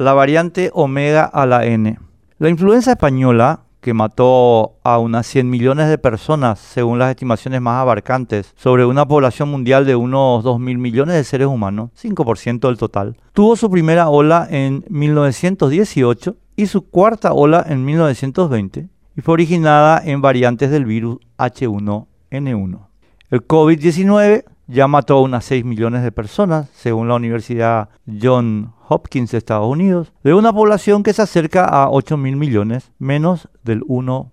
la variante omega a la N. La influenza española, que mató a unas 100 millones de personas, según las estimaciones más abarcantes, sobre una población mundial de unos 2 mil millones de seres humanos, 5% del total, tuvo su primera ola en 1918 y su cuarta ola en 1920 y fue originada en variantes del virus H1N1. El COVID-19 ya mató a unas 6 millones de personas, según la Universidad John Hopkins de Estados Unidos, de una población que se acerca a 8 mil millones, menos del 1%.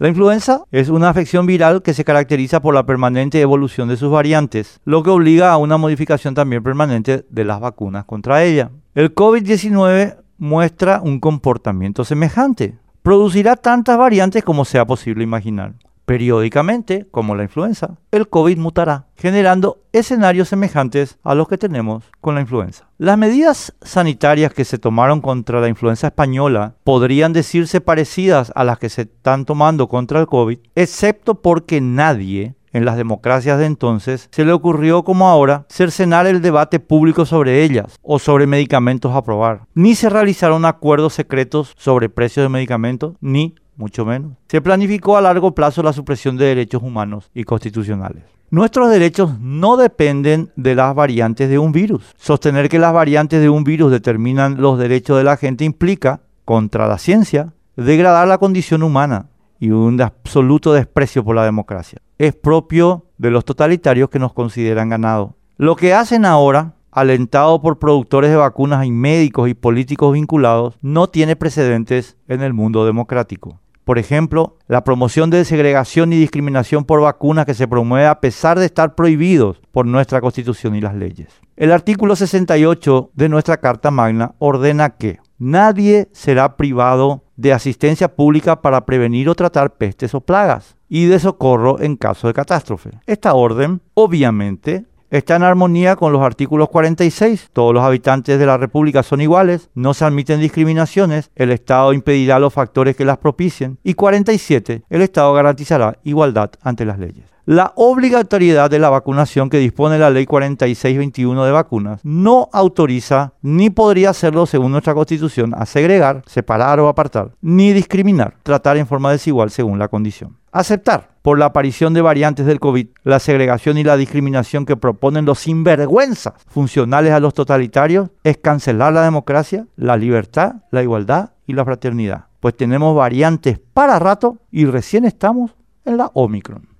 La influenza es una afección viral que se caracteriza por la permanente evolución de sus variantes, lo que obliga a una modificación también permanente de las vacunas contra ella. El COVID-19 muestra un comportamiento semejante. Producirá tantas variantes como sea posible imaginar. Periódicamente, como la influenza, el COVID mutará, generando escenarios semejantes a los que tenemos con la influenza. Las medidas sanitarias que se tomaron contra la influenza española podrían decirse parecidas a las que se están tomando contra el COVID, excepto porque nadie en las democracias de entonces se le ocurrió como ahora cercenar el debate público sobre ellas o sobre medicamentos a probar. Ni se realizaron acuerdos secretos sobre precios de medicamentos, ni mucho menos. Se planificó a largo plazo la supresión de derechos humanos y constitucionales. Nuestros derechos no dependen de las variantes de un virus. Sostener que las variantes de un virus determinan los derechos de la gente implica, contra la ciencia, degradar la condición humana y un absoluto desprecio por la democracia. Es propio de los totalitarios que nos consideran ganado. Lo que hacen ahora, alentado por productores de vacunas y médicos y políticos vinculados, no tiene precedentes en el mundo democrático. Por ejemplo, la promoción de segregación y discriminación por vacunas que se promueve a pesar de estar prohibidos por nuestra Constitución y las leyes. El artículo 68 de nuestra Carta Magna ordena que nadie será privado de asistencia pública para prevenir o tratar pestes o plagas y de socorro en caso de catástrofe. Esta orden, obviamente, está en armonía con los artículos 46. Todos los habitantes de la República son iguales, no se admiten discriminaciones, el Estado impedirá los factores que las propicien. Y 47. El Estado garantizará igualdad ante las leyes. La obligatoriedad de la vacunación que dispone la Ley 4621 de vacunas no autoriza ni podría hacerlo según nuestra Constitución a segregar, separar o apartar, ni discriminar, tratar en forma desigual según la condición. Aceptar por la aparición de variantes del COVID la segregación y la discriminación que proponen los sinvergüenzas funcionales a los totalitarios es cancelar la democracia, la libertad, la igualdad y la fraternidad. Pues tenemos variantes para rato y recién estamos en la Omicron.